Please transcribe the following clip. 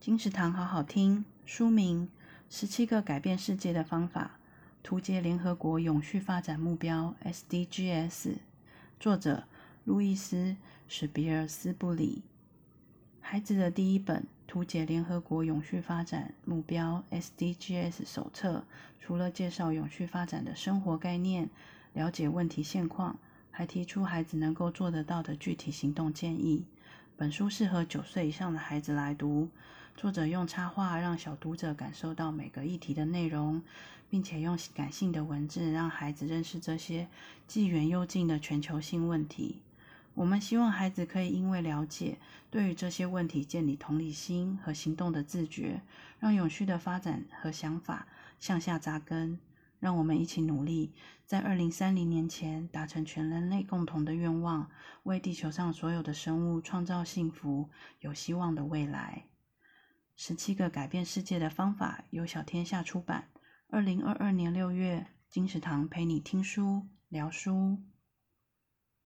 金石堂好好听，书名《十七个改变世界的方法》，图解联合国永续发展目标 （SDGs），作者路易斯·史比尔斯布里。孩子的第一本图解联合国永续发展目标 （SDGs） 手册，除了介绍永续发展的生活概念，了解问题现况，还提出孩子能够做得到的具体行动建议。本书适合九岁以上的孩子来读。作者用插画让小读者感受到每个议题的内容，并且用感性的文字让孩子认识这些既远又近的全球性问题。我们希望孩子可以因为了解，对于这些问题建立同理心和行动的自觉，让永续的发展和想法向下扎根。让我们一起努力，在二零三零年前达成全人类共同的愿望，为地球上所有的生物创造幸福、有希望的未来。十七个改变世界的方法，由小天下出版。二零二二年六月，金石堂陪你听书聊书。